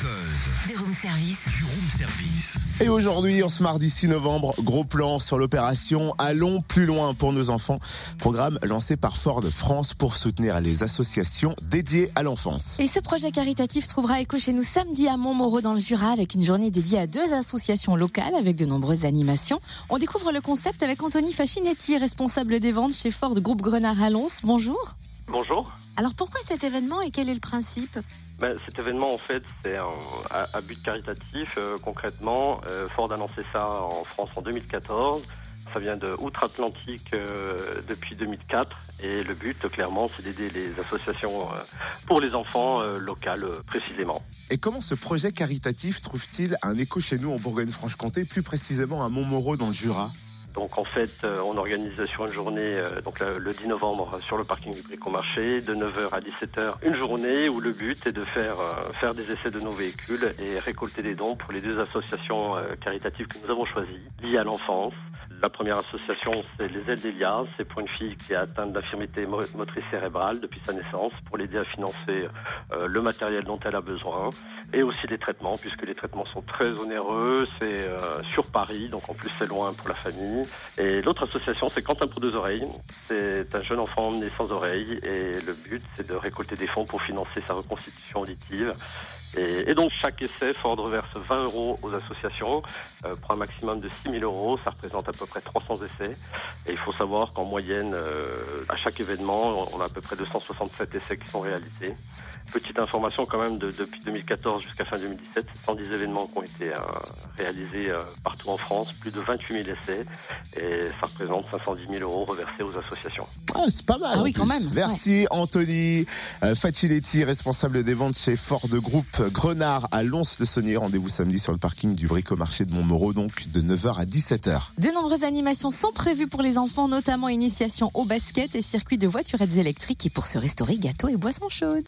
Buzz. Du room service. Du room service. Et aujourd'hui, en ce mardi 6 novembre, gros plan sur l'opération Allons plus loin pour nos enfants. Programme lancé par Ford France pour soutenir les associations dédiées à l'enfance. Et ce projet caritatif trouvera écho chez nous samedi à Montmoreau dans le Jura avec une journée dédiée à deux associations locales avec de nombreuses animations. On découvre le concept avec Anthony Fachinetti, responsable des ventes chez Ford Groupe Grenard à Lons. Bonjour. Bonjour. Alors pourquoi cet événement et quel est le principe? Ben, cet événement, en fait, c'est un, à, à but caritatif. Euh, concrètement, euh, Ford a lancé ça en France en 2014. Ça vient de Outre-Atlantique euh, depuis 2004. Et le but, clairement, c'est d'aider les associations euh, pour les enfants euh, locales, précisément. Et comment ce projet caritatif trouve-t-il un écho chez nous en Bourgogne-Franche-Comté, plus précisément à Montmoreau dans le Jura? Donc en fait, euh, on organise sur une journée, euh, donc le, le 10 novembre, euh, sur le parking du Bricomarché, de 9h à 17h, une journée où le but est de faire faire des essais de nos véhicules et récolter des dons pour les deux associations caritatives que nous avons choisies, liées à l'enfance. La première association, c'est les Ailes d'Elia. C'est pour une fille qui est atteinte d'infirmité mo- motrice cérébrale depuis sa naissance, pour l'aider à financer euh, le matériel dont elle a besoin, et aussi les traitements, puisque les traitements sont très onéreux. C'est euh, sur Paris, donc en plus c'est loin pour la famille. Et l'autre association, c'est Quentin pour deux oreilles. C'est un jeune enfant né sans oreille, et le but, c'est de récolter des fonds pour financer sa reconstitution auditive. Et, et donc chaque essai, Ford reverse 20 euros aux associations euh, pour un maximum de 6 000 euros. Ça représente à peu près 300 essais. Et il faut savoir qu'en moyenne, euh, à chaque événement, on a à peu près 267 essais qui sont réalisés. Petite information quand même, de- depuis 2014 jusqu'à fin 2017, c'est 110 événements qui ont été euh, réalisés euh, partout en France, plus de 28 000 essais, et ça représente 510 000 euros reversés aux associations. Ah, c'est pas mal. Ah oui, quand même, Merci Anthony euh, Faciletti, responsable des ventes chez Ford Group Grenard à Lons-le-Saunier. Rendez-vous samedi sur le parking du Bricomarché de Montmoreau, donc de 9h à 17h. De nombreuses animations sont prévues pour les enfants, notamment initiation au basket et circuit de voiturettes électriques et pour se restaurer gâteaux et boissons chaudes.